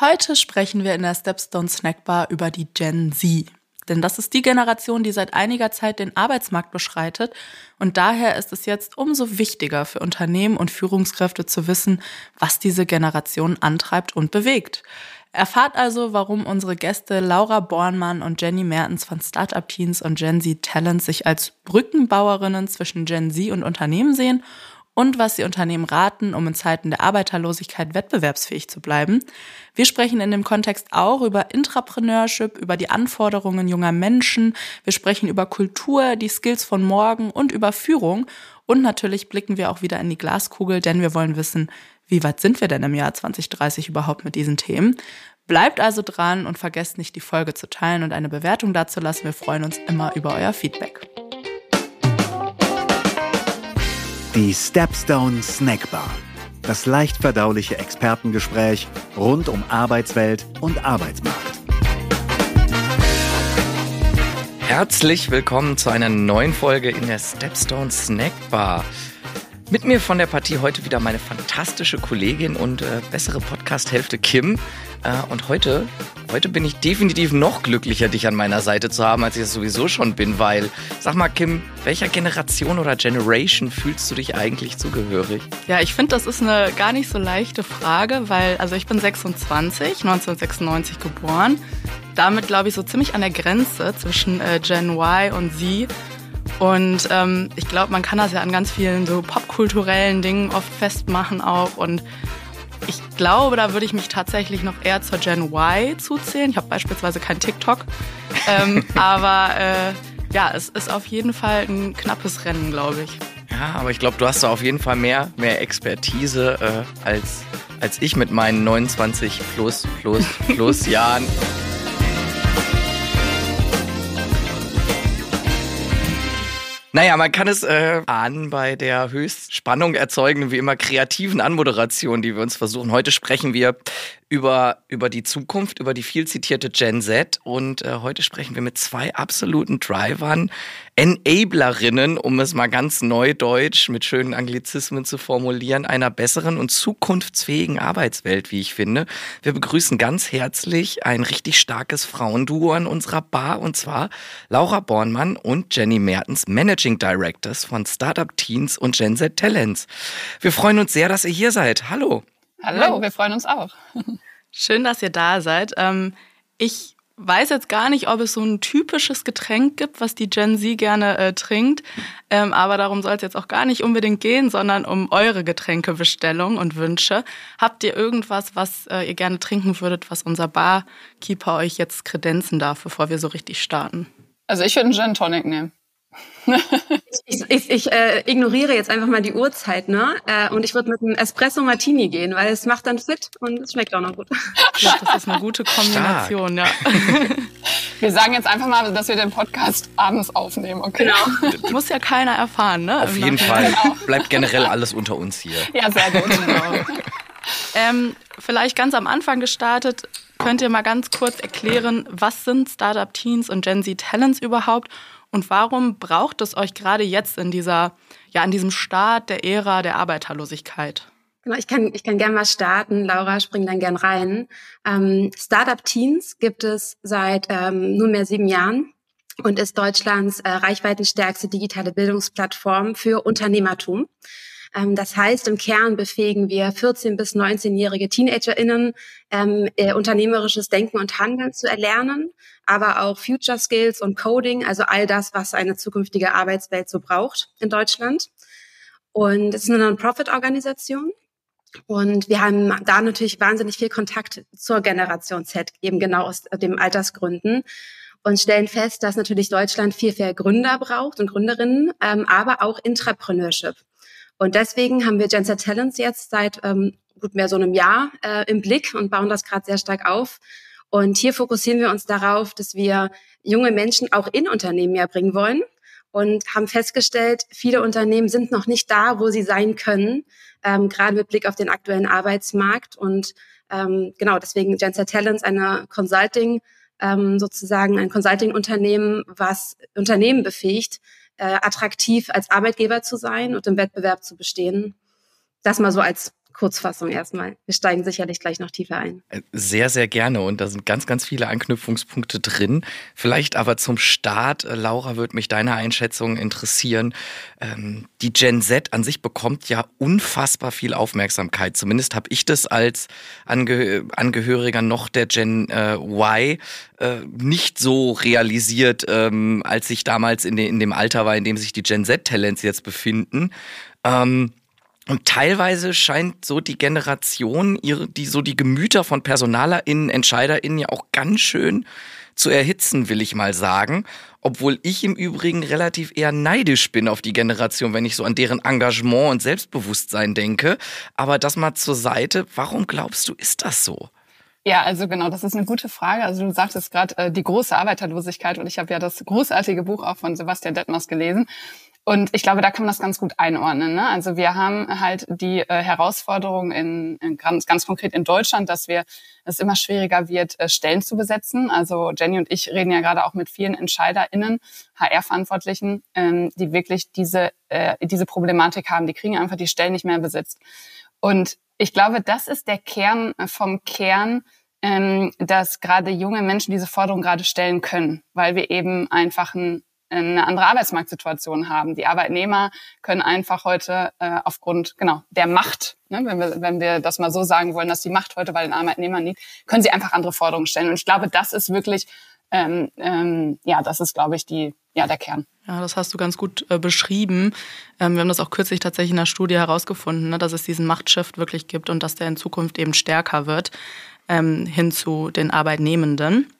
Heute sprechen wir in der Stepstone Snackbar über die Gen Z. Denn das ist die Generation, die seit einiger Zeit den Arbeitsmarkt beschreitet. Und daher ist es jetzt umso wichtiger für Unternehmen und Führungskräfte zu wissen, was diese Generation antreibt und bewegt. Erfahrt also, warum unsere Gäste Laura Bornmann und Jenny Mertens von Startup Teens und Gen Z Talents sich als Brückenbauerinnen zwischen Gen Z und Unternehmen sehen und was sie Unternehmen raten, um in Zeiten der Arbeiterlosigkeit wettbewerbsfähig zu bleiben. Wir sprechen in dem Kontext auch über Intrapreneurship, über die Anforderungen junger Menschen. Wir sprechen über Kultur, die Skills von morgen und über Führung. Und natürlich blicken wir auch wieder in die Glaskugel, denn wir wollen wissen, wie weit sind wir denn im Jahr 2030 überhaupt mit diesen Themen? Bleibt also dran und vergesst nicht, die Folge zu teilen und eine Bewertung dazulassen. Wir freuen uns immer über euer Feedback. Die Stepstone Snackbar. Das leicht verdauliche Expertengespräch rund um Arbeitswelt und Arbeitsmarkt. Herzlich willkommen zu einer neuen Folge in der Stepstone Snackbar. Mit mir von der Partie heute wieder meine fantastische Kollegin und äh, bessere Podcast-Hälfte Kim. Äh, und heute, heute bin ich definitiv noch glücklicher, dich an meiner Seite zu haben, als ich es sowieso schon bin, weil, sag mal, Kim, welcher Generation oder Generation fühlst du dich eigentlich zugehörig? Ja, ich finde, das ist eine gar nicht so leichte Frage, weil, also ich bin 26, 1996 geboren. Damit, glaube ich, so ziemlich an der Grenze zwischen äh, Gen Y und Z. Und ähm, ich glaube, man kann das ja an ganz vielen so popkulturellen Dingen oft festmachen auch. Und ich glaube, da würde ich mich tatsächlich noch eher zur Gen Y zuzählen. Ich habe beispielsweise kein TikTok. ähm, aber äh, ja, es ist auf jeden Fall ein knappes Rennen, glaube ich. Ja, aber ich glaube, du hast da auf jeden Fall mehr, mehr Expertise äh, als, als ich mit meinen 29 plus, plus, plus Jahren. Naja, man kann es äh, ahnen bei der höchst Spannung erzeugenden, wie immer kreativen Anmoderation, die wir uns versuchen. Heute sprechen wir über, über die Zukunft, über die viel zitierte Gen Z. Und äh, heute sprechen wir mit zwei absoluten Drivern, Enablerinnen, um es mal ganz neudeutsch mit schönen Anglizismen zu formulieren, einer besseren und zukunftsfähigen Arbeitswelt, wie ich finde. Wir begrüßen ganz herzlich ein richtig starkes Frauenduo an unserer Bar und zwar Laura Bornmann und Jenny Mertens, Managing Directors von Startup Teens und Gen Z Talents. Wir freuen uns sehr, dass ihr hier seid. Hallo. Hallo, wir freuen uns auch. Schön, dass ihr da seid. Ähm, ich weiß jetzt gar nicht, ob es so ein typisches Getränk gibt, was die Gen Z gerne äh, trinkt. Ähm, aber darum soll es jetzt auch gar nicht unbedingt gehen, sondern um eure Getränkebestellung und Wünsche. Habt ihr irgendwas, was äh, ihr gerne trinken würdet, was unser Barkeeper euch jetzt kredenzen darf, bevor wir so richtig starten? Also ich würde einen Gin Tonic nehmen ich, ich, ich äh, ignoriere jetzt einfach mal die Uhrzeit, ne? Äh, und ich würde mit einem Espresso Martini gehen, weil es macht dann fit und es schmeckt auch noch gut. Ja, das ist eine gute Kombination, Stark. ja. Wir sagen jetzt einfach mal, dass wir den Podcast abends aufnehmen, okay? Genau. Muss ja keiner erfahren, ne? Auf jeden Fall. Genau. Bleibt generell alles unter uns hier. Ja, sehr gut. Genau. Ähm, vielleicht ganz am Anfang gestartet, könnt ihr mal ganz kurz erklären, was sind Startup Teens und Gen Z Talents überhaupt und warum braucht es euch gerade jetzt in dieser, ja, in diesem Start der Ära der Arbeiterlosigkeit? Genau, ich kann, ich kann gerne mal starten. Laura, spring dann gern rein. Ähm, Startup Teens gibt es seit ähm, nunmehr sieben Jahren und ist Deutschlands äh, reichweitenstärkste digitale Bildungsplattform für Unternehmertum. Ähm, das heißt, im Kern befähigen wir 14- bis 19-jährige TeenagerInnen, ähm, äh, unternehmerisches Denken und Handeln zu erlernen, aber auch Future Skills und Coding, also all das, was eine zukünftige Arbeitswelt so braucht in Deutschland. Und es ist eine Non-Profit-Organisation. Und wir haben da natürlich wahnsinnig viel Kontakt zur Generation Z, eben genau aus dem Altersgründen und stellen fest, dass natürlich Deutschland viel mehr Gründer braucht und Gründerinnen, ähm, aber auch Intrapreneurship. Und deswegen haben wir Genset Talents jetzt seit ähm, gut mehr so einem Jahr äh, im Blick und bauen das gerade sehr stark auf. Und hier fokussieren wir uns darauf, dass wir junge Menschen auch in Unternehmen mehr bringen wollen und haben festgestellt, viele Unternehmen sind noch nicht da, wo sie sein können, ähm, gerade mit Blick auf den aktuellen Arbeitsmarkt. Und ähm, genau deswegen Genset Talents, eine Consulting, ähm, sozusagen ein Consulting-Unternehmen, was Unternehmen befähigt, äh, attraktiv als Arbeitgeber zu sein und im Wettbewerb zu bestehen. Das mal so als Kurzfassung erstmal. Wir steigen sicherlich gleich noch tiefer ein. Äh, sehr, sehr gerne. Und da sind ganz, ganz viele Anknüpfungspunkte drin. Vielleicht aber zum Start, äh, Laura, würde mich deine Einschätzung interessieren. Ähm, die Gen Z an sich bekommt ja unfassbar viel Aufmerksamkeit. Zumindest habe ich das als Ange Angehöriger noch der Gen äh, Y nicht so realisiert, ähm, als ich damals in dem Alter war, in dem sich die Gen Z-Talents jetzt befinden. Ähm, und teilweise scheint so die Generation, die so die Gemüter von PersonalerInnen, EntscheiderInnen ja auch ganz schön zu erhitzen, will ich mal sagen. Obwohl ich im Übrigen relativ eher neidisch bin auf die Generation, wenn ich so an deren Engagement und Selbstbewusstsein denke. Aber das mal zur Seite. Warum glaubst du, ist das so? Ja, also genau, das ist eine gute Frage. Also du sagtest gerade äh, die große Arbeiterlosigkeit und ich habe ja das großartige Buch auch von Sebastian Detmers gelesen. Und ich glaube, da kann man das ganz gut einordnen. Ne? Also wir haben halt die äh, Herausforderung in, in ganz, ganz konkret in Deutschland, dass wir es immer schwieriger wird, äh, Stellen zu besetzen. Also Jenny und ich reden ja gerade auch mit vielen EntscheiderInnen, HR-Verantwortlichen, ähm, die wirklich diese, äh, diese Problematik haben. Die kriegen einfach die Stellen nicht mehr besetzt. Und ich glaube, das ist der Kern vom Kern, ähm, dass gerade junge Menschen diese Forderung gerade stellen können, weil wir eben einfach ein eine andere Arbeitsmarktsituation haben. Die Arbeitnehmer können einfach heute äh, aufgrund genau der Macht, ne, wenn, wir, wenn wir das mal so sagen wollen, dass die Macht heute bei den Arbeitnehmern liegt, können sie einfach andere Forderungen stellen. Und ich glaube, das ist wirklich, ähm, ähm, ja, das ist, glaube ich, die, ja, der Kern. Ja, das hast du ganz gut äh, beschrieben. Ähm, wir haben das auch kürzlich tatsächlich in der Studie herausgefunden, ne, dass es diesen Machtshift wirklich gibt und dass der in Zukunft eben stärker wird ähm, hin zu den Arbeitnehmenden.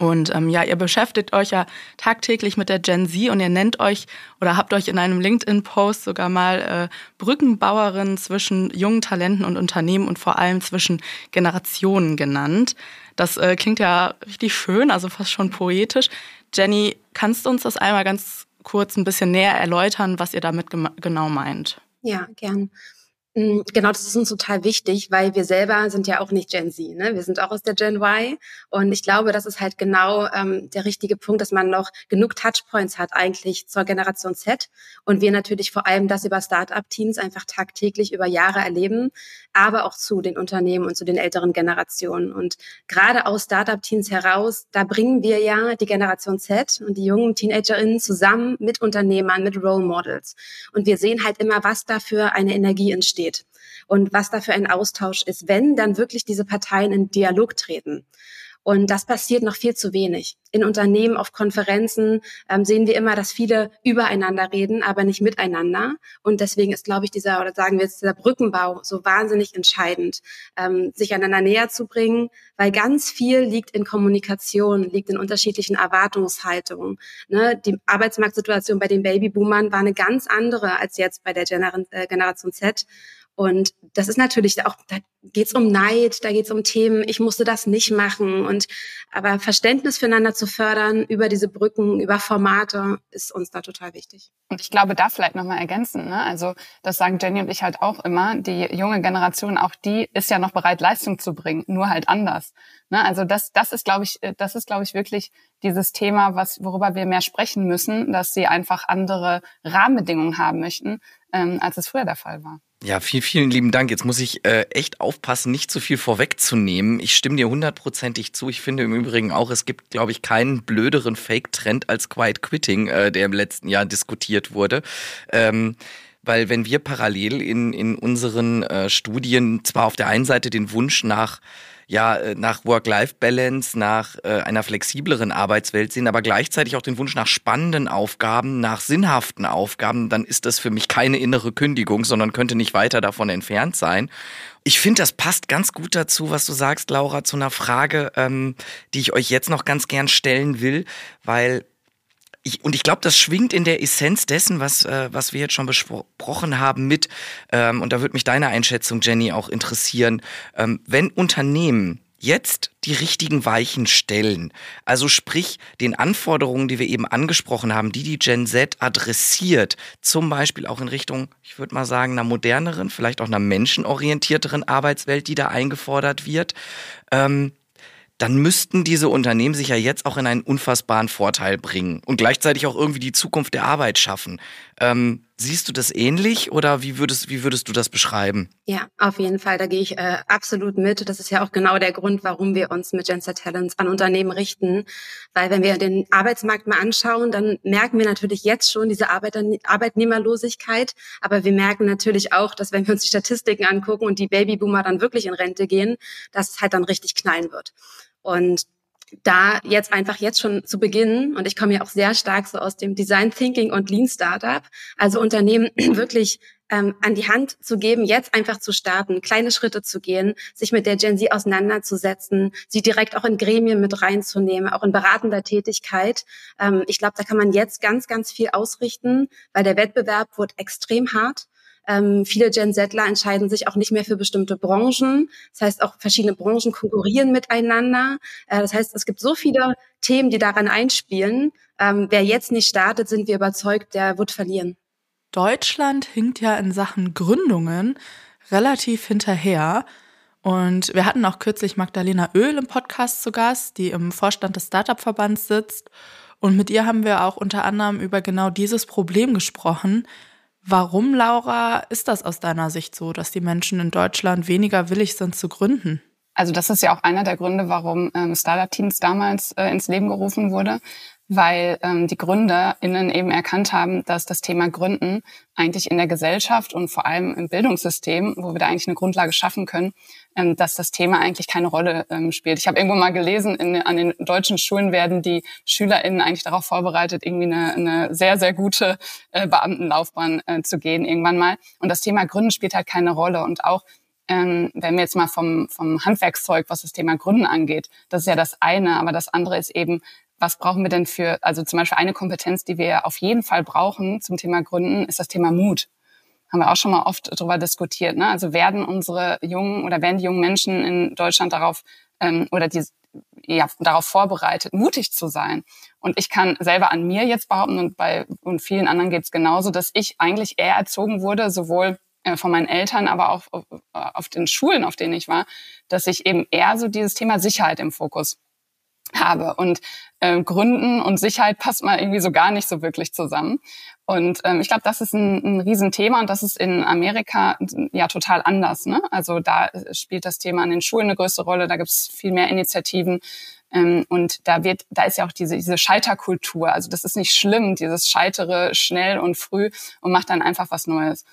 Und ähm, ja, ihr beschäftigt euch ja tagtäglich mit der Gen Z und ihr nennt euch oder habt euch in einem LinkedIn-Post sogar mal äh, Brückenbauerin zwischen jungen Talenten und Unternehmen und vor allem zwischen Generationen genannt. Das äh, klingt ja richtig schön, also fast schon poetisch. Jenny, kannst du uns das einmal ganz kurz ein bisschen näher erläutern, was ihr damit genau meint? Ja, gern. Mm, genau, das ist uns total wichtig, weil wir selber sind ja auch nicht Gen Z, ne? Wir sind auch aus der Gen Y. Und ich glaube, das ist halt genau ähm, der richtige Punkt, dass man noch genug Touchpoints hat eigentlich zur Generation Z. Und wir natürlich vor allem das über Startup-Teams einfach tagtäglich über Jahre erleben, aber auch zu den Unternehmen und zu den älteren Generationen. Und gerade aus Startup-Teams heraus, da bringen wir ja die Generation Z und die jungen TeenagerInnen zusammen mit Unternehmern, mit Role Models. Und wir sehen halt immer, was da für eine Energie entsteht steht und was da für ein Austausch ist, wenn dann wirklich diese Parteien in Dialog treten. Und das passiert noch viel zu wenig. In Unternehmen, auf Konferenzen ähm, sehen wir immer, dass viele übereinander reden, aber nicht miteinander. Und deswegen ist, glaube ich, dieser, oder sagen wir jetzt, dieser Brückenbau so wahnsinnig entscheidend, ähm, sich einander näher zu bringen, weil ganz viel liegt in Kommunikation, liegt in unterschiedlichen Erwartungshaltungen. Ne? Die Arbeitsmarktsituation bei den Babyboomern war eine ganz andere als jetzt bei der Gener äh, Generation Z. Und das ist natürlich auch, da geht's um Neid, da geht's um Themen, ich musste das nicht machen. Und aber Verständnis füreinander zu fördern über diese Brücken, über Formate, ist uns da total wichtig. Und ich glaube, da vielleicht nochmal ergänzen. Ne? Also das sagen Jenny und ich halt auch immer, die junge Generation, auch die ist ja noch bereit, Leistung zu bringen, nur halt anders. Ne? Also das, das ist, glaube ich, das ist, glaube ich, wirklich dieses Thema, was, worüber wir mehr sprechen müssen, dass sie einfach andere Rahmenbedingungen haben möchten, ähm, als es früher der Fall war. Ja, vielen, vielen lieben Dank. Jetzt muss ich äh, echt aufpassen, nicht zu viel vorwegzunehmen. Ich stimme dir hundertprozentig zu. Ich finde im Übrigen auch, es gibt, glaube ich, keinen blöderen Fake-Trend als Quiet Quitting, äh, der im letzten Jahr diskutiert wurde. Ähm, weil wenn wir parallel in, in unseren äh, Studien zwar auf der einen Seite den Wunsch nach ja äh, nach Work-Life-Balance, nach äh, einer flexibleren Arbeitswelt sehen, aber gleichzeitig auch den Wunsch nach spannenden Aufgaben, nach sinnhaften Aufgaben, dann ist das für mich keine innere Kündigung, sondern könnte nicht weiter davon entfernt sein. Ich finde, das passt ganz gut dazu, was du sagst, Laura, zu einer Frage, ähm, die ich euch jetzt noch ganz gern stellen will, weil ich, und ich glaube, das schwingt in der Essenz dessen, was, äh, was wir jetzt schon besprochen haben, mit. Ähm, und da würde mich deine Einschätzung, Jenny, auch interessieren. Ähm, wenn Unternehmen jetzt die richtigen Weichen stellen, also sprich den Anforderungen, die wir eben angesprochen haben, die die Gen Z adressiert, zum Beispiel auch in Richtung, ich würde mal sagen, einer moderneren, vielleicht auch einer menschenorientierteren Arbeitswelt, die da eingefordert wird. Ähm, dann müssten diese Unternehmen sich ja jetzt auch in einen unfassbaren Vorteil bringen und gleichzeitig auch irgendwie die Zukunft der Arbeit schaffen. Ähm, Siehst du das ähnlich oder wie würdest, wie würdest du das beschreiben? Ja, auf jeden Fall. Da gehe ich äh, absolut mit. Das ist ja auch genau der Grund, warum wir uns mit Genset Talents an Unternehmen richten. Weil wenn wir den Arbeitsmarkt mal anschauen, dann merken wir natürlich jetzt schon diese Arbeiter Arbeitnehmerlosigkeit. Aber wir merken natürlich auch, dass wenn wir uns die Statistiken angucken und die Babyboomer dann wirklich in Rente gehen, dass es halt dann richtig knallen wird. Und da jetzt einfach jetzt schon zu beginnen, und ich komme ja auch sehr stark so aus dem Design Thinking und Lean Startup, also Unternehmen wirklich ähm, an die Hand zu geben, jetzt einfach zu starten, kleine Schritte zu gehen, sich mit der Gen Z auseinanderzusetzen, sie direkt auch in Gremien mit reinzunehmen, auch in beratender Tätigkeit. Ähm, ich glaube, da kann man jetzt ganz, ganz viel ausrichten, weil der Wettbewerb wird extrem hart. Ähm, viele Gen Zler entscheiden sich auch nicht mehr für bestimmte Branchen. Das heißt, auch verschiedene Branchen konkurrieren miteinander. Äh, das heißt, es gibt so viele Themen, die daran einspielen. Ähm, wer jetzt nicht startet, sind wir überzeugt, der wird verlieren. Deutschland hinkt ja in Sachen Gründungen relativ hinterher. Und wir hatten auch kürzlich Magdalena Öl im Podcast zu Gast, die im Vorstand des Startup-Verbands sitzt. Und mit ihr haben wir auch unter anderem über genau dieses Problem gesprochen, Warum, Laura, ist das aus deiner Sicht so, dass die Menschen in Deutschland weniger willig sind zu gründen? Also das ist ja auch einer der Gründe, warum ähm, Startup Teams damals äh, ins Leben gerufen wurde, weil ähm, die GründerInnen eben erkannt haben, dass das Thema Gründen eigentlich in der Gesellschaft und vor allem im Bildungssystem, wo wir da eigentlich eine Grundlage schaffen können, ähm, dass das Thema eigentlich keine Rolle ähm, spielt. Ich habe irgendwo mal gelesen, in, an den deutschen Schulen werden die SchülerInnen eigentlich darauf vorbereitet, irgendwie eine, eine sehr, sehr gute äh, Beamtenlaufbahn äh, zu gehen irgendwann mal. Und das Thema Gründen spielt halt keine Rolle. Und auch ähm, wenn wir jetzt mal vom, vom Handwerkszeug, was das Thema Gründen angeht, das ist ja das eine, aber das andere ist eben, was brauchen wir denn für, also zum Beispiel eine Kompetenz, die wir auf jeden Fall brauchen zum Thema Gründen, ist das Thema Mut. Haben wir auch schon mal oft darüber diskutiert. Ne? Also werden unsere jungen oder werden die jungen Menschen in Deutschland darauf ähm, oder die ja, darauf vorbereitet, mutig zu sein. Und ich kann selber an mir jetzt behaupten und bei und vielen anderen geht es genauso, dass ich eigentlich eher erzogen wurde, sowohl äh, von meinen Eltern, aber auch auf, auf den Schulen, auf denen ich war, dass ich eben eher so dieses Thema Sicherheit im Fokus habe. Und äh, Gründen und Sicherheit passt mal irgendwie so gar nicht so wirklich zusammen. Und ähm, ich glaube, das ist ein, ein Riesenthema und das ist in Amerika ja total anders. Ne? Also da spielt das Thema an den Schulen eine größere Rolle, da gibt es viel mehr Initiativen. Ähm, und da wird, da ist ja auch diese, diese Scheiterkultur. Also das ist nicht schlimm, dieses Scheitere schnell und früh und macht dann einfach was Neues.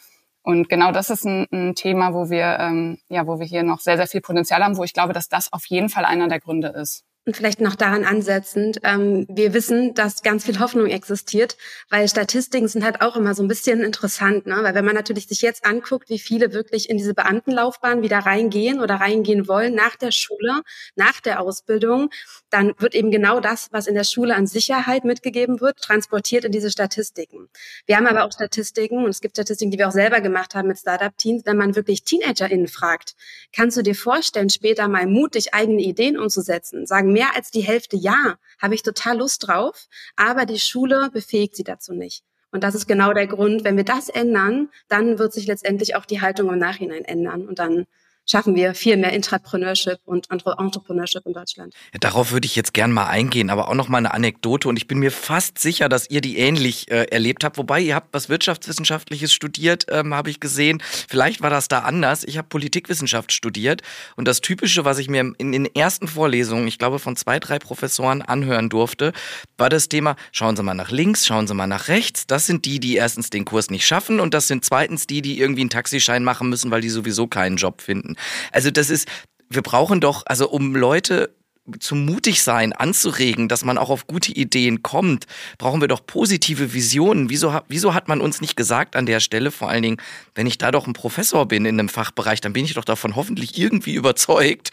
Und genau das ist ein, ein Thema, wo wir, ähm, ja, wo wir hier noch sehr, sehr viel Potenzial haben, wo ich glaube, dass das auf jeden Fall einer der Gründe ist. Und vielleicht noch daran ansetzend, ähm, wir wissen, dass ganz viel Hoffnung existiert, weil Statistiken sind halt auch immer so ein bisschen interessant, ne? weil wenn man natürlich sich jetzt anguckt, wie viele wirklich in diese Beamtenlaufbahn wieder reingehen oder reingehen wollen nach der Schule, nach der Ausbildung, dann wird eben genau das, was in der Schule an Sicherheit mitgegeben wird, transportiert in diese Statistiken. Wir haben aber auch Statistiken und es gibt Statistiken, die wir auch selber gemacht haben mit Startup-Teams, wenn man wirklich TeenagerInnen fragt, kannst du dir vorstellen, später mal mutig eigene Ideen umzusetzen, sagen mehr als die Hälfte ja, habe ich total Lust drauf, aber die Schule befähigt sie dazu nicht. Und das ist genau der Grund, wenn wir das ändern, dann wird sich letztendlich auch die Haltung im Nachhinein ändern und dann schaffen wir viel mehr Intrapreneurship und Entrepreneurship in Deutschland. Ja, darauf würde ich jetzt gern mal eingehen, aber auch noch mal eine Anekdote und ich bin mir fast sicher, dass ihr die ähnlich äh, erlebt habt. Wobei ihr habt was Wirtschaftswissenschaftliches studiert, ähm, habe ich gesehen. Vielleicht war das da anders. Ich habe Politikwissenschaft studiert und das Typische, was ich mir in den ersten Vorlesungen, ich glaube von zwei, drei Professoren anhören durfte, war das Thema, schauen Sie mal nach links, schauen Sie mal nach rechts. Das sind die, die erstens den Kurs nicht schaffen und das sind zweitens die, die irgendwie einen Taxischein machen müssen, weil die sowieso keinen Job finden. Also das ist, wir brauchen doch, also um Leute zum mutig sein, anzuregen, dass man auch auf gute Ideen kommt, brauchen wir doch positive Visionen. Wieso, wieso hat man uns nicht gesagt an der Stelle, vor allen Dingen, wenn ich da doch ein Professor bin in einem Fachbereich, dann bin ich doch davon hoffentlich irgendwie überzeugt.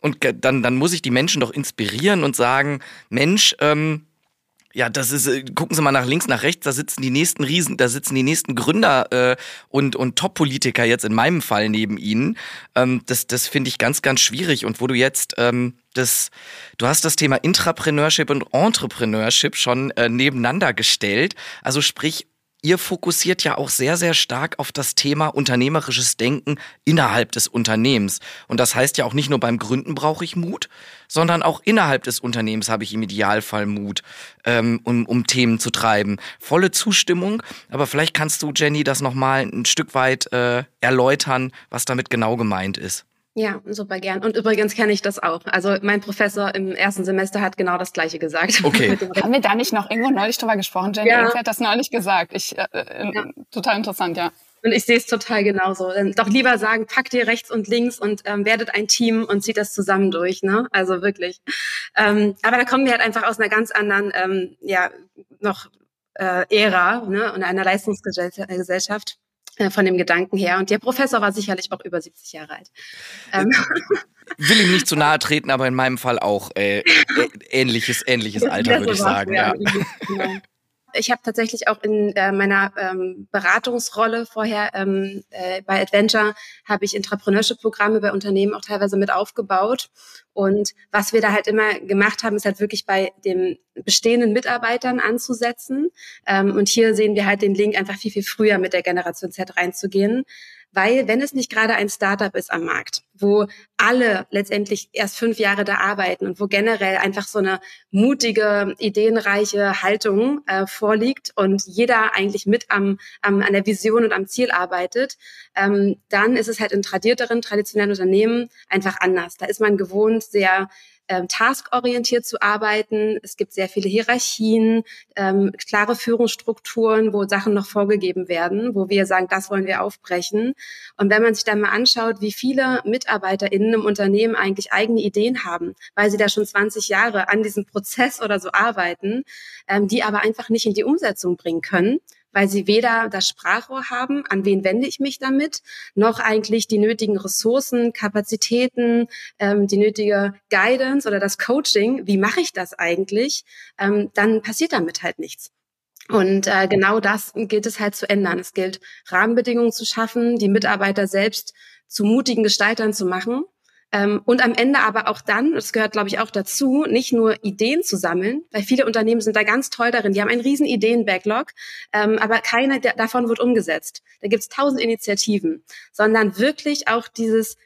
Und dann, dann muss ich die Menschen doch inspirieren und sagen, Mensch, ähm, ja, das ist, äh, gucken Sie mal nach links, nach rechts, da sitzen die nächsten Riesen, da sitzen die nächsten Gründer äh, und, und Top-Politiker jetzt in meinem Fall neben Ihnen. Ähm, das das finde ich ganz, ganz schwierig. Und wo du jetzt ähm, das, du hast das Thema Intrapreneurship und Entrepreneurship schon äh, nebeneinander gestellt. Also sprich, ihr fokussiert ja auch sehr, sehr stark auf das Thema unternehmerisches Denken innerhalb des Unternehmens. Und das heißt ja auch nicht nur beim Gründen brauche ich Mut, sondern auch innerhalb des Unternehmens habe ich im Idealfall Mut, ähm, um, um Themen zu treiben. Volle Zustimmung, aber vielleicht kannst du, Jenny, das nochmal ein Stück weit äh, erläutern, was damit genau gemeint ist. Ja, super gern. Und übrigens kenne ich das auch. Also mein Professor im ersten Semester hat genau das Gleiche gesagt. Okay. Haben wir da nicht noch irgendwo neulich drüber gesprochen? Jenny ja. hat das neulich gesagt. Ich, äh, äh, ja. Total interessant, ja. Und ich sehe es total genauso. Doch lieber sagen, packt ihr rechts und links und ähm, werdet ein Team und zieht das zusammen durch. Ne? Also wirklich. Ähm, aber da kommen wir halt einfach aus einer ganz anderen, ähm, ja, noch äh, Ära ne? und einer Leistungsgesellschaft äh, von dem Gedanken her. Und der Professor war sicherlich auch über 70 Jahre alt. Ähm. Will ihm nicht zu nahe treten, aber in meinem Fall auch äh, ähnliches, ähnliches Alter, würde ich sagen. Ja. Genau. Ich habe tatsächlich auch in äh, meiner ähm, Beratungsrolle vorher ähm, äh, bei Adventure habe ich Entrepreneurship-Programme bei Unternehmen auch teilweise mit aufgebaut. Und was wir da halt immer gemacht haben, ist halt wirklich bei den bestehenden Mitarbeitern anzusetzen. Ähm, und hier sehen wir halt den Link, einfach viel, viel früher mit der Generation Z reinzugehen. Weil wenn es nicht gerade ein Startup ist am Markt, wo alle letztendlich erst fünf Jahre da arbeiten und wo generell einfach so eine mutige, ideenreiche Haltung äh, vorliegt und jeder eigentlich mit am, am, an der Vision und am Ziel arbeitet, ähm, dann ist es halt in tradierteren, traditionellen Unternehmen einfach anders. Da ist man gewohnt, sehr ähm, taskorientiert zu arbeiten. Es gibt sehr viele Hierarchien, ähm, klare Führungsstrukturen, wo Sachen noch vorgegeben werden, wo wir sagen, das wollen wir aufbrechen. Und wenn man sich dann mal anschaut, wie viele MitarbeiterInnen im Unternehmen eigentlich eigene Ideen haben, weil sie da schon 20 Jahre an diesem Prozess oder so arbeiten, ähm, die aber einfach nicht in die Umsetzung bringen können, weil sie weder das Sprachrohr haben, an wen wende ich mich damit, noch eigentlich die nötigen Ressourcen, Kapazitäten, ähm, die nötige Guidance oder das Coaching, wie mache ich das eigentlich, ähm, dann passiert damit halt nichts. Und äh, genau das gilt es halt zu ändern. Es gilt, Rahmenbedingungen zu schaffen, die Mitarbeiter selbst zu mutigen Gestaltern zu machen und am Ende aber auch dann, das gehört glaube ich auch dazu, nicht nur Ideen zu sammeln, weil viele Unternehmen sind da ganz toll darin. Die haben einen riesen Ideen-Backlog, ähm, aber keine davon wird umgesetzt. Da gibt es tausend Initiativen, sondern wirklich auch dieses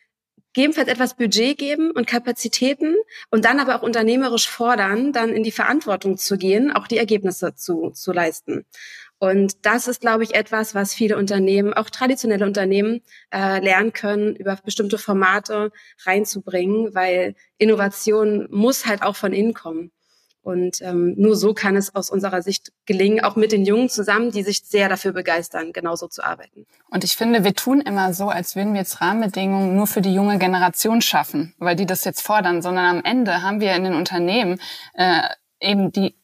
gegebenenfalls etwas Budget geben und Kapazitäten und dann aber auch unternehmerisch fordern, dann in die Verantwortung zu gehen, auch die Ergebnisse zu, zu leisten. Und das ist, glaube ich, etwas, was viele Unternehmen, auch traditionelle Unternehmen, äh, lernen können, über bestimmte Formate reinzubringen, weil Innovation muss halt auch von innen kommen. Und ähm, nur so kann es aus unserer Sicht gelingen, auch mit den Jungen zusammen, die sich sehr dafür begeistern, genauso zu arbeiten. Und ich finde, wir tun immer so, als würden wir jetzt Rahmenbedingungen nur für die junge Generation schaffen, weil die das jetzt fordern, sondern am Ende haben wir in den Unternehmen äh, eben die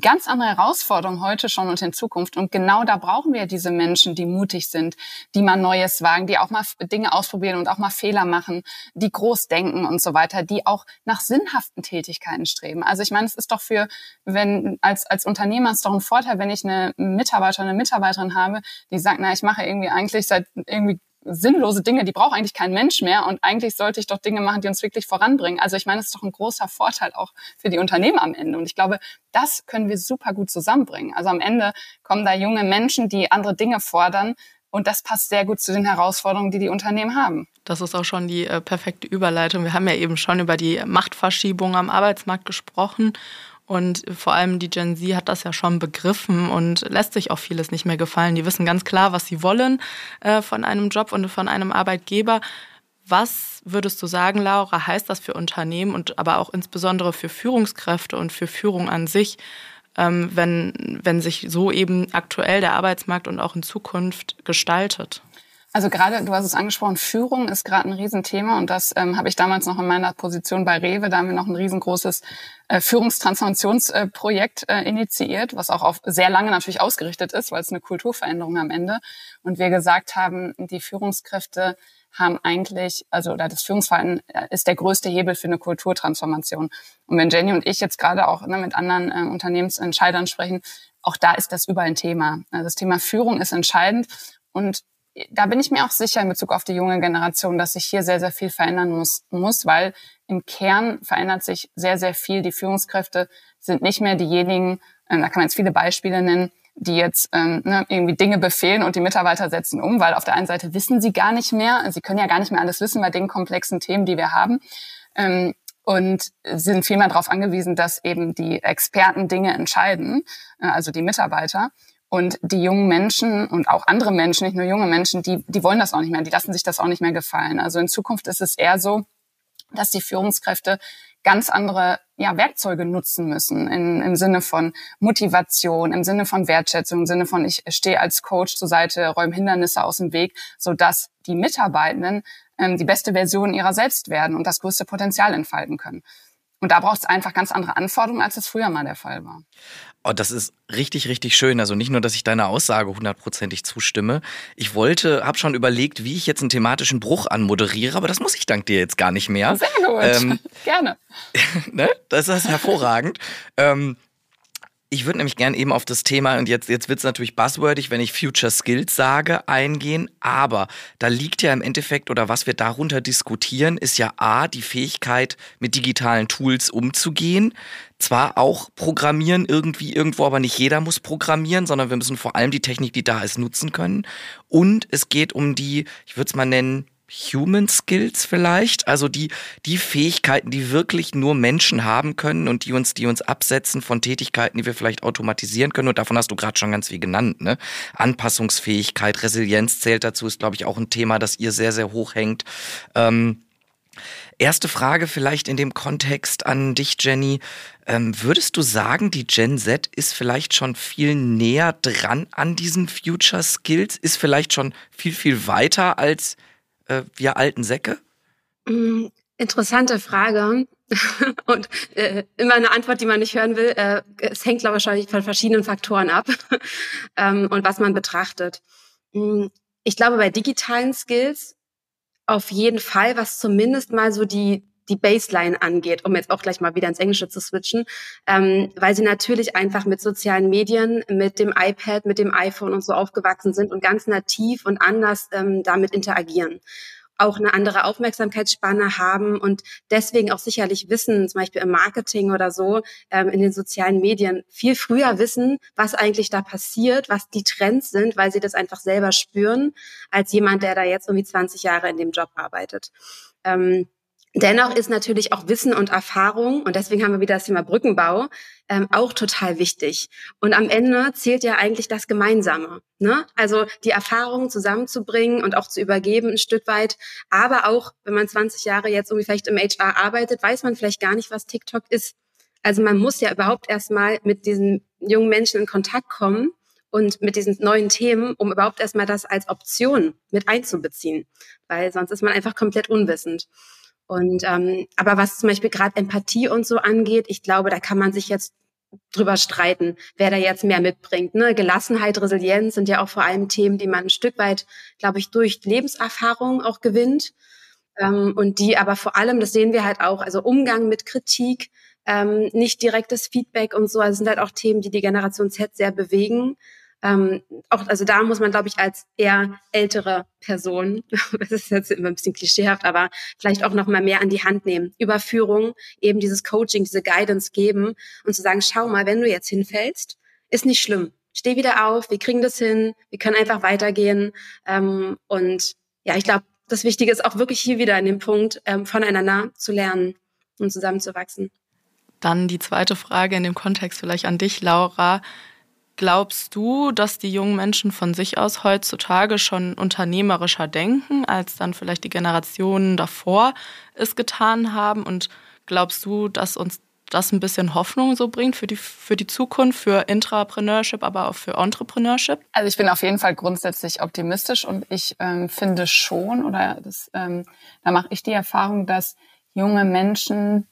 ganz andere Herausforderung heute schon und in Zukunft. Und genau da brauchen wir diese Menschen, die mutig sind, die mal Neues wagen, die auch mal Dinge ausprobieren und auch mal Fehler machen, die groß denken und so weiter, die auch nach sinnhaften Tätigkeiten streben. Also ich meine, es ist doch für, wenn als, als Unternehmer ist doch ein Vorteil, wenn ich eine Mitarbeiter, eine Mitarbeiterin habe, die sagt, na, ich mache irgendwie eigentlich seit irgendwie sinnlose Dinge, die braucht eigentlich kein Mensch mehr und eigentlich sollte ich doch Dinge machen, die uns wirklich voranbringen. Also ich meine, es ist doch ein großer Vorteil auch für die Unternehmen am Ende und ich glaube, das können wir super gut zusammenbringen. Also am Ende kommen da junge Menschen, die andere Dinge fordern und das passt sehr gut zu den Herausforderungen, die die Unternehmen haben. Das ist auch schon die äh, perfekte Überleitung. Wir haben ja eben schon über die Machtverschiebung am Arbeitsmarkt gesprochen und vor allem die Gen Z hat das ja schon begriffen und lässt sich auch vieles nicht mehr gefallen. Die wissen ganz klar, was sie wollen äh, von einem Job und von einem Arbeitgeber. Was würdest du sagen, Laura, heißt das für Unternehmen und aber auch insbesondere für Führungskräfte und für Führung an sich, ähm, wenn, wenn sich so eben aktuell der Arbeitsmarkt und auch in Zukunft gestaltet? Also gerade, du hast es angesprochen, Führung ist gerade ein Riesenthema und das ähm, habe ich damals noch in meiner Position bei Rewe, da haben wir noch ein riesengroßes äh, Führungstransformationsprojekt äh, initiiert, was auch auf sehr lange natürlich ausgerichtet ist, weil es eine Kulturveränderung am Ende. Und wir gesagt haben, die Führungskräfte haben eigentlich, also oder das Führungsverhalten äh, ist der größte Hebel für eine Kulturtransformation. Und wenn Jenny und ich jetzt gerade auch ne, mit anderen äh, Unternehmensentscheidern sprechen, auch da ist das überall ein Thema. Also das Thema Führung ist entscheidend und da bin ich mir auch sicher in Bezug auf die junge Generation, dass sich hier sehr, sehr viel verändern muss, muss, weil im Kern verändert sich sehr, sehr viel. Die Führungskräfte sind nicht mehr diejenigen, äh, da kann man jetzt viele Beispiele nennen, die jetzt ähm, ne, irgendwie Dinge befehlen und die Mitarbeiter setzen um, weil auf der einen Seite wissen sie gar nicht mehr, sie können ja gar nicht mehr alles wissen bei den komplexen Themen, die wir haben. Ähm, und sind vielmehr darauf angewiesen, dass eben die Experten Dinge entscheiden, äh, also die Mitarbeiter. Und die jungen Menschen und auch andere Menschen, nicht nur junge Menschen, die, die wollen das auch nicht mehr, die lassen sich das auch nicht mehr gefallen. Also in Zukunft ist es eher so, dass die Führungskräfte ganz andere ja, Werkzeuge nutzen müssen in, im Sinne von Motivation, im Sinne von Wertschätzung, im Sinne von ich stehe als Coach zur Seite, räume Hindernisse aus dem Weg, so dass die Mitarbeitenden ähm, die beste Version ihrer selbst werden und das größte Potenzial entfalten können. Und da braucht es einfach ganz andere Anforderungen, als es früher mal der Fall war. Oh, das ist richtig, richtig schön. Also nicht nur, dass ich deiner Aussage hundertprozentig zustimme. Ich wollte, habe schon überlegt, wie ich jetzt einen thematischen Bruch anmoderiere, aber das muss ich dank dir jetzt gar nicht mehr. Sehr gut, ähm, gerne. ne? Das ist hervorragend. ähm, ich würde nämlich gerne eben auf das Thema, und jetzt, jetzt wird es natürlich buzzwordig, wenn ich Future Skills sage, eingehen. Aber da liegt ja im Endeffekt, oder was wir darunter diskutieren, ist ja A, die Fähigkeit, mit digitalen Tools umzugehen. Zwar auch programmieren irgendwie irgendwo, aber nicht jeder muss programmieren, sondern wir müssen vor allem die Technik, die da ist, nutzen können. Und es geht um die, ich würde es mal nennen, Human Skills vielleicht, also die, die Fähigkeiten, die wirklich nur Menschen haben können und die uns, die uns absetzen von Tätigkeiten, die wir vielleicht automatisieren können. Und davon hast du gerade schon ganz viel genannt. Ne? Anpassungsfähigkeit, Resilienz zählt dazu, ist, glaube ich, auch ein Thema, das ihr sehr, sehr hoch hängt. Ähm, erste Frage vielleicht in dem Kontext an dich, Jenny. Ähm, würdest du sagen, die Gen Z ist vielleicht schon viel näher dran an diesen Future Skills, ist vielleicht schon viel, viel weiter als äh, wir alten Säcke? Mm, interessante Frage. Und äh, immer eine Antwort, die man nicht hören will. Äh, es hängt, glaube ich, wahrscheinlich von verschiedenen Faktoren ab ähm, und was man betrachtet. Mm, ich glaube, bei digitalen Skills auf jeden Fall, was zumindest mal so die die Baseline angeht, um jetzt auch gleich mal wieder ins Englische zu switchen, ähm, weil sie natürlich einfach mit sozialen Medien, mit dem iPad, mit dem iPhone und so aufgewachsen sind und ganz nativ und anders ähm, damit interagieren auch eine andere Aufmerksamkeitsspanne haben und deswegen auch sicherlich wissen, zum Beispiel im Marketing oder so, ähm, in den sozialen Medien viel früher wissen, was eigentlich da passiert, was die Trends sind, weil sie das einfach selber spüren, als jemand, der da jetzt irgendwie 20 Jahre in dem Job arbeitet. Ähm, Dennoch ist natürlich auch Wissen und Erfahrung, und deswegen haben wir wieder das Thema Brückenbau, ähm, auch total wichtig. Und am Ende zählt ja eigentlich das Gemeinsame. Ne? Also die Erfahrungen zusammenzubringen und auch zu übergeben ein Stück weit. Aber auch, wenn man 20 Jahre jetzt irgendwie vielleicht im HR arbeitet, weiß man vielleicht gar nicht, was TikTok ist. Also man muss ja überhaupt erstmal mit diesen jungen Menschen in Kontakt kommen und mit diesen neuen Themen, um überhaupt erstmal das als Option mit einzubeziehen. Weil sonst ist man einfach komplett unwissend. Und ähm, aber was zum Beispiel gerade Empathie und so angeht, ich glaube, da kann man sich jetzt drüber streiten, wer da jetzt mehr mitbringt. Ne? Gelassenheit, Resilienz sind ja auch vor allem Themen, die man ein Stück weit, glaube ich, durch Lebenserfahrung auch gewinnt. Ähm, und die aber vor allem, das sehen wir halt auch, also Umgang mit Kritik, ähm, nicht direktes Feedback und so, also sind halt auch Themen, die die Generation Z sehr bewegen. Ähm, auch, also da muss man, glaube ich, als eher ältere Person, das ist jetzt immer ein bisschen klischeehaft, aber vielleicht auch noch mal mehr an die Hand nehmen. Überführung, eben dieses Coaching, diese Guidance geben und zu sagen, schau mal, wenn du jetzt hinfällst, ist nicht schlimm. Steh wieder auf, wir kriegen das hin, wir können einfach weitergehen. Ähm, und ja, ich glaube, das Wichtige ist auch wirklich hier wieder an dem Punkt, ähm, voneinander zu lernen und zusammenzuwachsen. Dann die zweite Frage in dem Kontext vielleicht an dich, Laura. Glaubst du, dass die jungen Menschen von sich aus heutzutage schon unternehmerischer denken, als dann vielleicht die Generationen davor es getan haben? Und glaubst du, dass uns das ein bisschen Hoffnung so bringt für die, für die Zukunft, für Intrapreneurship, aber auch für Entrepreneurship? Also ich bin auf jeden Fall grundsätzlich optimistisch und ich ähm, finde schon, oder das, ähm, da mache ich die Erfahrung, dass junge Menschen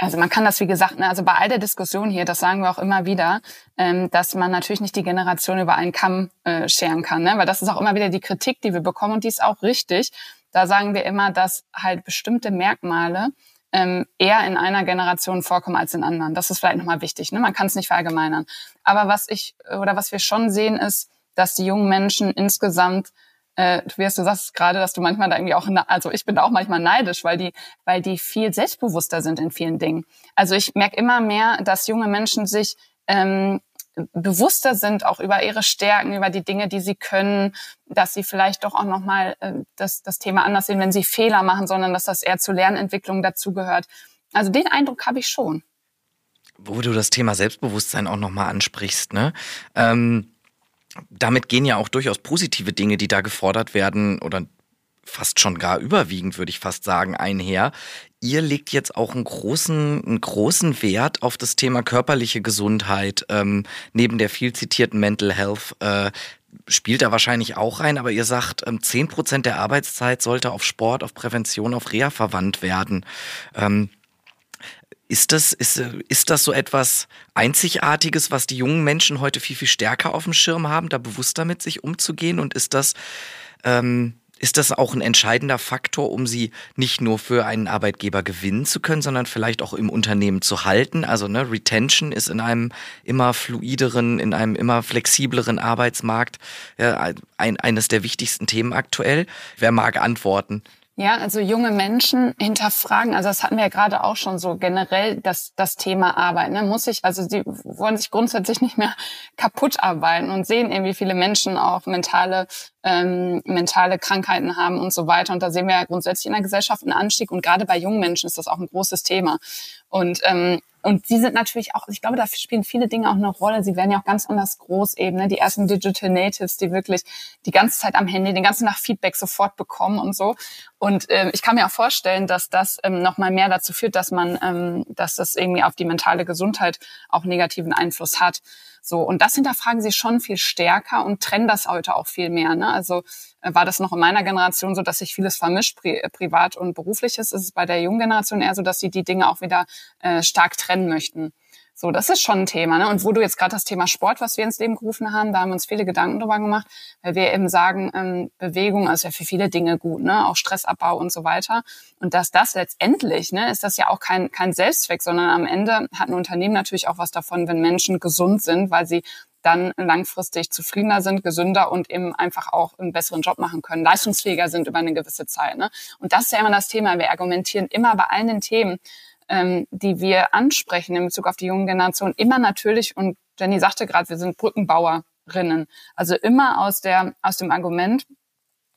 also man kann das, wie gesagt, ne, also bei all der Diskussion hier, das sagen wir auch immer wieder, ähm, dass man natürlich nicht die Generation über einen Kamm äh, scheren kann, ne? weil das ist auch immer wieder die Kritik, die wir bekommen und die ist auch richtig. Da sagen wir immer, dass halt bestimmte Merkmale ähm, eher in einer Generation vorkommen als in anderen. Das ist vielleicht nochmal wichtig. Ne? Man kann es nicht verallgemeinern. Aber was ich oder was wir schon sehen, ist, dass die jungen Menschen insgesamt äh, Tobias, du sagst gerade, dass du manchmal da irgendwie auch, also ich bin da auch manchmal neidisch, weil die, weil die viel selbstbewusster sind in vielen Dingen. Also ich merke immer mehr, dass junge Menschen sich ähm, bewusster sind auch über ihre Stärken, über die Dinge, die sie können, dass sie vielleicht doch auch nochmal äh, das, das Thema anders sehen, wenn sie Fehler machen, sondern dass das eher zur Lernentwicklung dazugehört. Also den Eindruck habe ich schon. Wo du das Thema Selbstbewusstsein auch nochmal ansprichst, ne? Ähm, damit gehen ja auch durchaus positive Dinge, die da gefordert werden oder fast schon gar überwiegend, würde ich fast sagen, einher. Ihr legt jetzt auch einen großen, einen großen Wert auf das Thema körperliche Gesundheit, ähm, neben der viel zitierten Mental Health. Äh, spielt da wahrscheinlich auch rein, aber ihr sagt, ähm, zehn Prozent der Arbeitszeit sollte auf Sport, auf Prävention, auf Reha verwandt werden. Ähm, ist das, ist, ist das so etwas Einzigartiges, was die jungen Menschen heute viel, viel stärker auf dem Schirm haben, da bewusster mit sich umzugehen? Und ist das, ähm, ist das auch ein entscheidender Faktor, um sie nicht nur für einen Arbeitgeber gewinnen zu können, sondern vielleicht auch im Unternehmen zu halten? Also ne, Retention ist in einem immer fluideren, in einem immer flexibleren Arbeitsmarkt ja, ein, eines der wichtigsten Themen aktuell. Wer mag antworten? Ja, also junge Menschen hinterfragen, also das hatten wir ja gerade auch schon so generell das, das Thema Arbeit. Ne? Muss ich, also die wollen sich grundsätzlich nicht mehr kaputt arbeiten und sehen irgendwie viele Menschen auch mentale, ähm, mentale Krankheiten haben und so weiter. Und da sehen wir ja grundsätzlich in der Gesellschaft einen Anstieg und gerade bei jungen Menschen ist das auch ein großes Thema. Und ähm, und sie sind natürlich auch, ich glaube, da spielen viele Dinge auch eine Rolle. Sie werden ja auch ganz anders groß eben, ne? die ersten Digital Natives, die wirklich die ganze Zeit am Handy, den ganzen Tag Feedback sofort bekommen und so. Und ähm, ich kann mir auch vorstellen, dass das ähm, nochmal mehr dazu führt, dass man, ähm, dass das irgendwie auf die mentale Gesundheit auch negativen Einfluss hat. So, und das hinterfragen sie schon viel stärker und trennen das heute auch viel mehr. Ne? Also äh, war das noch in meiner Generation so, dass sich vieles vermischt, pri privat und berufliches. Ist es bei der jungen Generation eher so, dass sie die Dinge auch wieder äh, stark trennen möchten. So, das ist schon ein Thema. Ne? Und wo du jetzt gerade das Thema Sport, was wir ins Leben gerufen haben, da haben wir uns viele Gedanken drüber gemacht, weil wir eben sagen, ähm, Bewegung ist ja für viele Dinge gut, ne? auch Stressabbau und so weiter. Und dass das letztendlich, ne, ist das ja auch kein, kein Selbstzweck, sondern am Ende hat ein Unternehmen natürlich auch was davon, wenn Menschen gesund sind, weil sie dann langfristig zufriedener sind, gesünder und eben einfach auch einen besseren Job machen können, leistungsfähiger sind über eine gewisse Zeit. Ne? Und das ist ja immer das Thema. Wir argumentieren immer bei allen Themen, ähm, die wir ansprechen in Bezug auf die jungen Generation, immer natürlich, und Jenny sagte gerade, wir sind Brückenbauerinnen. Also immer aus, der, aus dem Argument,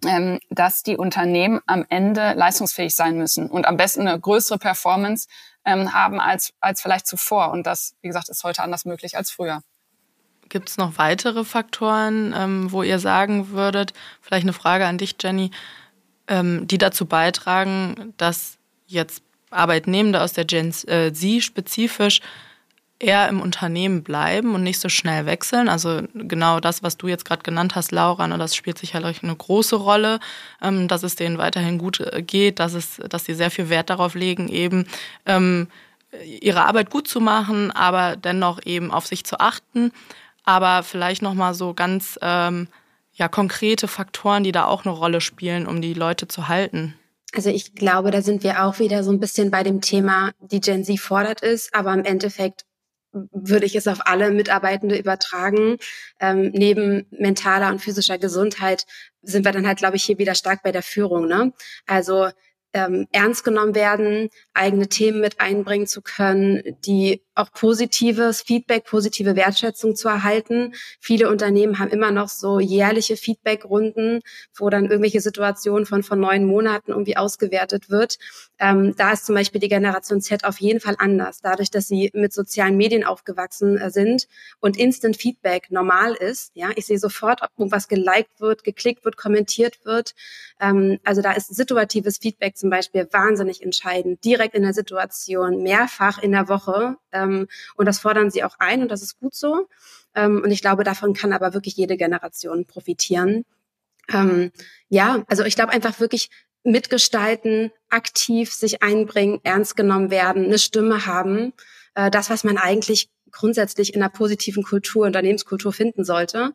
ähm, dass die Unternehmen am Ende leistungsfähig sein müssen und am besten eine größere Performance ähm, haben als, als vielleicht zuvor. Und das, wie gesagt, ist heute anders möglich als früher. Gibt es noch weitere Faktoren, ähm, wo ihr sagen würdet, vielleicht eine Frage an dich, Jenny, ähm, die dazu beitragen, dass jetzt Arbeitnehmende aus der Gen äh, Z spezifisch eher im Unternehmen bleiben und nicht so schnell wechseln. Also genau das, was du jetzt gerade genannt hast, Laura, ne, das spielt sicherlich eine große Rolle, ähm, dass es denen weiterhin gut äh, geht, dass, es, dass sie sehr viel Wert darauf legen, eben ähm, ihre Arbeit gut zu machen, aber dennoch eben auf sich zu achten. Aber vielleicht nochmal so ganz ähm, ja, konkrete Faktoren, die da auch eine Rolle spielen, um die Leute zu halten. Also ich glaube, da sind wir auch wieder so ein bisschen bei dem Thema, die Gen Z fordert ist, aber im Endeffekt würde ich es auf alle Mitarbeitende übertragen. Ähm, neben mentaler und physischer Gesundheit sind wir dann halt, glaube ich, hier wieder stark bei der Führung. Ne? Also ähm, ernst genommen werden, eigene Themen mit einbringen zu können, die auch positives Feedback, positive Wertschätzung zu erhalten. Viele Unternehmen haben immer noch so jährliche Feedbackrunden, wo dann irgendwelche Situationen von von neun Monaten irgendwie ausgewertet wird. Ähm, da ist zum Beispiel die Generation Z auf jeden Fall anders, dadurch, dass sie mit sozialen Medien aufgewachsen äh, sind und Instant Feedback normal ist. Ja, ich sehe sofort, ob irgendwas geliked wird, geklickt wird, kommentiert wird. Ähm, also da ist situatives Feedback zum Beispiel wahnsinnig entscheidend, direkt in der Situation, mehrfach in der Woche. Ähm, und das fordern sie auch ein und das ist gut so. Ähm, und ich glaube, davon kann aber wirklich jede Generation profitieren. Ähm, ja, also ich glaube einfach wirklich mitgestalten, aktiv sich einbringen, ernst genommen werden, eine Stimme haben. Äh, das, was man eigentlich grundsätzlich in einer positiven Kultur, Unternehmenskultur finden sollte.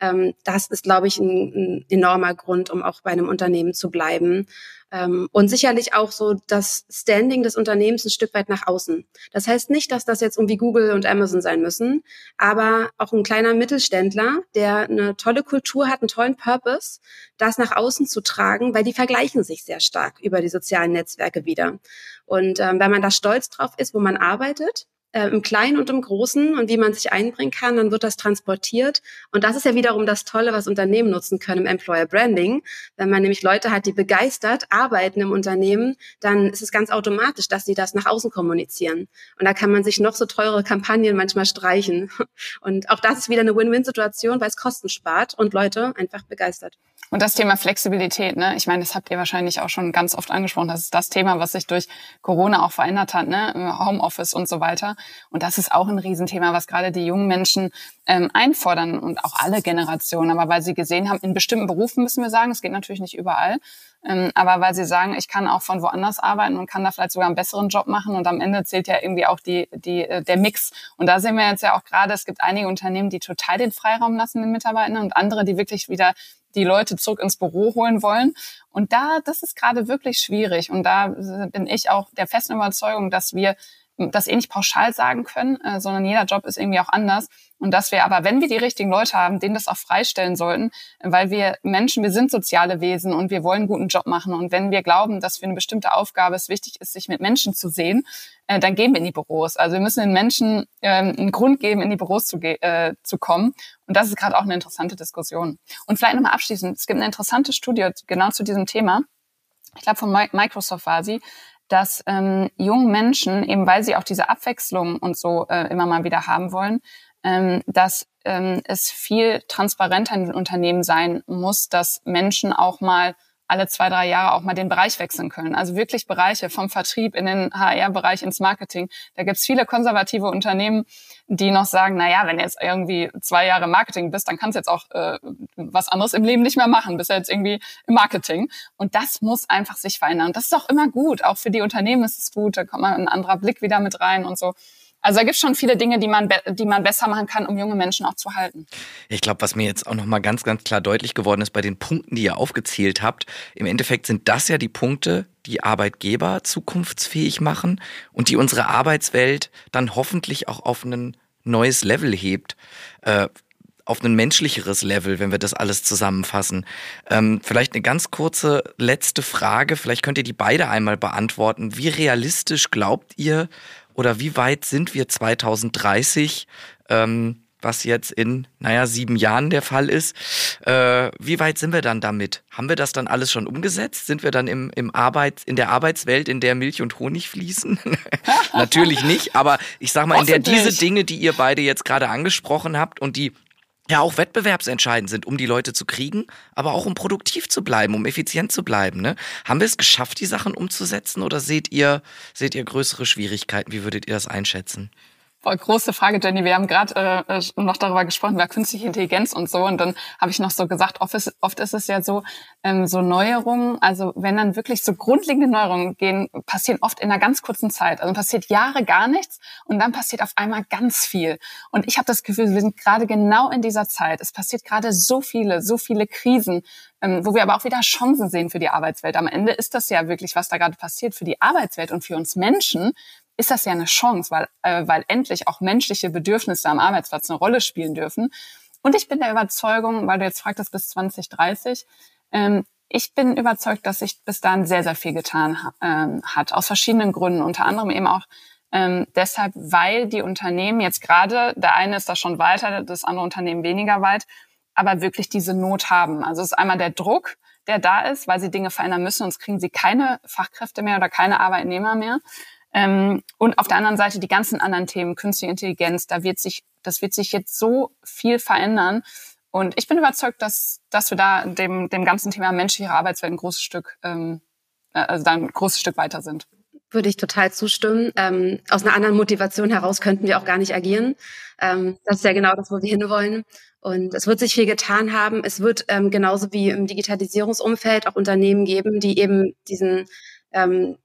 Ähm, das ist, glaube ich, ein, ein, enormer Grund, um auch bei einem Unternehmen zu bleiben. Ähm, und sicherlich auch so das Standing des Unternehmens ein Stück weit nach außen. Das heißt nicht, dass das jetzt irgendwie Google und Amazon sein müssen, aber auch ein kleiner Mittelständler, der eine tolle Kultur hat, einen tollen Purpose, das nach außen zu tragen, weil die vergleichen sich sehr stark über die sozialen Netzwerke wieder. Und ähm, wenn man da stolz drauf ist, wo man arbeitet, äh, im Kleinen und im Großen und wie man sich einbringen kann, dann wird das transportiert. Und das ist ja wiederum das Tolle, was Unternehmen nutzen können im Employer Branding. Wenn man nämlich Leute hat, die begeistert arbeiten im Unternehmen, dann ist es ganz automatisch, dass sie das nach außen kommunizieren. Und da kann man sich noch so teure Kampagnen manchmal streichen. Und auch das ist wieder eine Win-Win-Situation, weil es Kosten spart und Leute einfach begeistert. Und das Thema Flexibilität, ne? Ich meine, das habt ihr wahrscheinlich auch schon ganz oft angesprochen. Das ist das Thema, was sich durch Corona auch verändert hat, ne? Homeoffice und so weiter. Und das ist auch ein Riesenthema, was gerade die jungen Menschen ähm, einfordern und auch alle Generationen. Aber weil sie gesehen haben, in bestimmten Berufen müssen wir sagen, es geht natürlich nicht überall, ähm, aber weil sie sagen, ich kann auch von woanders arbeiten und kann da vielleicht sogar einen besseren Job machen und am Ende zählt ja irgendwie auch die, die, äh, der Mix. Und da sehen wir jetzt ja auch gerade, es gibt einige Unternehmen, die total den Freiraum lassen den Mitarbeitern und andere, die wirklich wieder die Leute zurück ins Büro holen wollen. Und da, das ist gerade wirklich schwierig. Und da bin ich auch der festen Überzeugung, dass wir das eh nicht pauschal sagen können, äh, sondern jeder Job ist irgendwie auch anders. Und dass wir aber, wenn wir die richtigen Leute haben, denen das auch freistellen sollten, weil wir Menschen, wir sind soziale Wesen und wir wollen einen guten Job machen. Und wenn wir glauben, dass für eine bestimmte Aufgabe es wichtig ist, sich mit Menschen zu sehen, äh, dann gehen wir in die Büros. Also wir müssen den Menschen äh, einen Grund geben, in die Büros zu, äh, zu kommen. Und das ist gerade auch eine interessante Diskussion. Und vielleicht nochmal abschließend, es gibt eine interessante Studie genau zu diesem Thema. Ich glaube, von Microsoft war sie, dass ähm, jungen Menschen, eben weil sie auch diese Abwechslung und so äh, immer mal wieder haben wollen, ähm, dass ähm, es viel transparenter in den Unternehmen sein muss, dass Menschen auch mal alle zwei, drei Jahre auch mal den Bereich wechseln können. Also wirklich Bereiche vom Vertrieb in den HR-Bereich ins Marketing. Da gibt's viele konservative Unternehmen, die noch sagen, na ja, wenn du jetzt irgendwie zwei Jahre Marketing bist, dann kannst du jetzt auch äh, was anderes im Leben nicht mehr machen. Bist ja jetzt irgendwie im Marketing. Und das muss einfach sich verändern. Das ist auch immer gut. Auch für die Unternehmen ist es gut. Da kommt mal ein anderer Blick wieder mit rein und so. Also da gibt es schon viele Dinge, die man, die man besser machen kann, um junge Menschen auch zu halten. Ich glaube, was mir jetzt auch nochmal ganz, ganz klar deutlich geworden ist bei den Punkten, die ihr aufgezählt habt, im Endeffekt sind das ja die Punkte, die Arbeitgeber zukunftsfähig machen und die unsere Arbeitswelt dann hoffentlich auch auf ein neues Level hebt. Äh, auf ein menschlicheres Level, wenn wir das alles zusammenfassen. Ähm, vielleicht eine ganz kurze letzte Frage, vielleicht könnt ihr die beide einmal beantworten. Wie realistisch glaubt ihr, oder wie weit sind wir 2030, ähm, was jetzt in, naja, sieben Jahren der Fall ist. Äh, wie weit sind wir dann damit? Haben wir das dann alles schon umgesetzt? Sind wir dann im, im Arbeits-, in der Arbeitswelt, in der Milch und Honig fließen? Natürlich nicht, aber ich sag mal, in der diese Dinge, die ihr beide jetzt gerade angesprochen habt und die ja auch wettbewerbsentscheidend sind, um die Leute zu kriegen, aber auch um produktiv zu bleiben, um effizient zu bleiben. Ne? Haben wir es geschafft, die Sachen umzusetzen oder seht ihr, seht ihr größere Schwierigkeiten? Wie würdet ihr das einschätzen? Große Frage, Jenny. Wir haben gerade äh, äh, noch darüber gesprochen, über künstliche Intelligenz und so. Und dann habe ich noch so gesagt, oft ist, oft ist es ja so, ähm, so Neuerungen, also wenn dann wirklich so grundlegende Neuerungen gehen, passieren oft in einer ganz kurzen Zeit. Also passiert Jahre gar nichts und dann passiert auf einmal ganz viel. Und ich habe das Gefühl, wir sind gerade genau in dieser Zeit. Es passiert gerade so viele, so viele Krisen, ähm, wo wir aber auch wieder Chancen sehen für die Arbeitswelt. Am Ende ist das ja wirklich, was da gerade passiert für die Arbeitswelt und für uns Menschen, ist das ja eine Chance, weil, äh, weil endlich auch menschliche Bedürfnisse am Arbeitsplatz eine Rolle spielen dürfen. Und ich bin der Überzeugung, weil du jetzt fragtest bis 2030, ähm, ich bin überzeugt, dass sich bis dahin sehr, sehr viel getan ähm, hat, aus verschiedenen Gründen, unter anderem eben auch ähm, deshalb, weil die Unternehmen jetzt gerade, der eine ist da schon weiter, das andere Unternehmen weniger weit, aber wirklich diese Not haben. Also es ist einmal der Druck, der da ist, weil sie Dinge verändern müssen, sonst kriegen sie keine Fachkräfte mehr oder keine Arbeitnehmer mehr. Ähm, und auf der anderen Seite die ganzen anderen Themen, künstliche Intelligenz, da wird sich, das wird sich jetzt so viel verändern. Und ich bin überzeugt, dass, dass wir da dem, dem ganzen Thema menschliche Arbeitswelt ein großes Stück, ähm, äh, also da ein großes Stück weiter sind. Würde ich total zustimmen. Ähm, aus einer anderen Motivation heraus könnten wir auch gar nicht agieren. Ähm, das ist ja genau das, wo wir hinwollen. Und es wird sich viel getan haben. Es wird ähm, genauso wie im Digitalisierungsumfeld auch Unternehmen geben, die eben diesen ähm,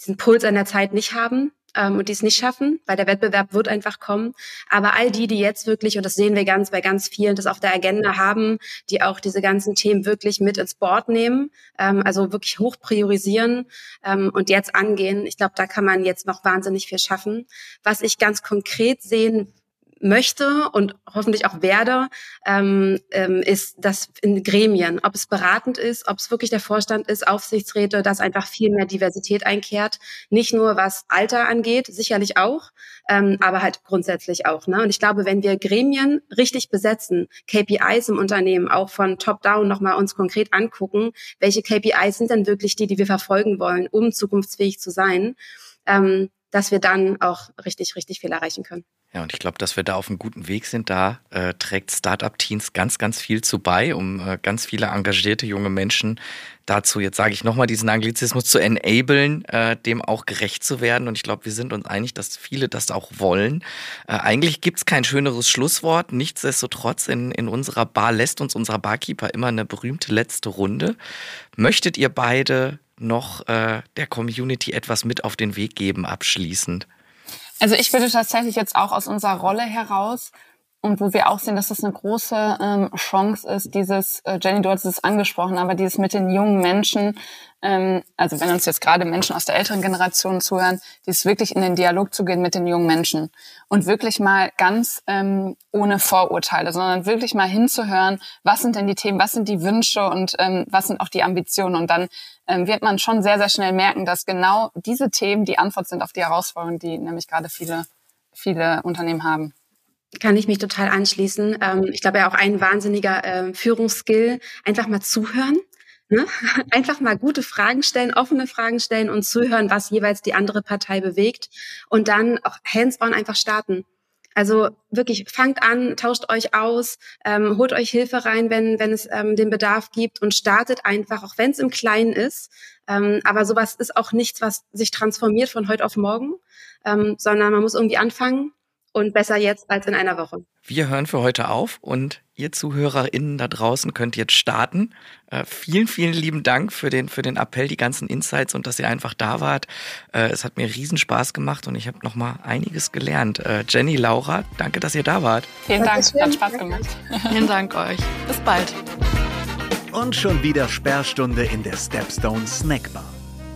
diesen Puls an der Zeit nicht haben ähm, und die es nicht schaffen, weil der Wettbewerb wird einfach kommen. Aber all die, die jetzt wirklich, und das sehen wir ganz bei ganz vielen, das auf der Agenda haben, die auch diese ganzen Themen wirklich mit ins Board nehmen, ähm, also wirklich hoch priorisieren ähm, und jetzt angehen. Ich glaube, da kann man jetzt noch wahnsinnig viel schaffen. Was ich ganz konkret sehen möchte und hoffentlich auch werde, ähm, ähm, ist das in Gremien, ob es beratend ist, ob es wirklich der Vorstand ist, Aufsichtsräte, dass einfach viel mehr Diversität einkehrt. Nicht nur was Alter angeht, sicherlich auch, ähm, aber halt grundsätzlich auch. Ne? Und ich glaube, wenn wir Gremien richtig besetzen, KPIs im Unternehmen auch von Top-Down nochmal uns konkret angucken, welche KPIs sind denn wirklich die, die wir verfolgen wollen, um zukunftsfähig zu sein, ähm, dass wir dann auch richtig, richtig viel erreichen können. Ja, und ich glaube, dass wir da auf einem guten Weg sind. Da äh, trägt Startup Teens ganz, ganz viel zu bei, um äh, ganz viele engagierte junge Menschen dazu, jetzt sage ich nochmal diesen Anglizismus, zu enablen, äh, dem auch gerecht zu werden. Und ich glaube, wir sind uns einig, dass viele das auch wollen. Äh, eigentlich gibt's kein schöneres Schlusswort. Nichtsdestotrotz, in, in unserer Bar lässt uns unser Barkeeper immer eine berühmte letzte Runde. Möchtet ihr beide noch äh, der Community etwas mit auf den Weg geben, abschließend? Also ich würde tatsächlich jetzt auch aus unserer Rolle heraus und wo wir auch sehen, dass das eine große ähm, Chance ist, dieses, äh, Jenny, du hast es angesprochen, aber dieses mit den jungen Menschen, ähm, also wenn uns jetzt gerade Menschen aus der älteren Generation zuhören, dieses wirklich in den Dialog zu gehen mit den jungen Menschen und wirklich mal ganz ähm, ohne Vorurteile, sondern wirklich mal hinzuhören, was sind denn die Themen, was sind die Wünsche und ähm, was sind auch die Ambitionen und dann wird man schon sehr, sehr schnell merken, dass genau diese Themen die Antwort sind auf die Herausforderungen, die nämlich gerade viele, viele Unternehmen haben kann ich mich total anschließen. Ähm, ich glaube ja auch ein wahnsinniger äh, Führungsskill, einfach mal zuhören. Ne? Einfach mal gute Fragen stellen, offene Fragen stellen und zuhören, was jeweils die andere Partei bewegt und dann auch hands-on einfach starten. Also wirklich fangt an, tauscht euch aus, ähm, holt euch Hilfe rein, wenn, wenn es ähm, den Bedarf gibt und startet einfach, auch wenn es im Kleinen ist. Ähm, aber sowas ist auch nichts, was sich transformiert von heute auf morgen, ähm, sondern man muss irgendwie anfangen und besser jetzt als in einer Woche. Wir hören für heute auf und ihr ZuhörerInnen da draußen könnt jetzt starten. Äh, vielen, vielen lieben Dank für den, für den Appell, die ganzen Insights und dass ihr einfach da wart. Äh, es hat mir riesen Spaß gemacht und ich habe noch mal einiges gelernt. Äh, Jenny, Laura, danke, dass ihr da wart. Vielen Dank, hat Spaß gemacht. Vielen Dank euch. Bis bald. Und schon wieder Sperrstunde in der Stepstone Snackbar.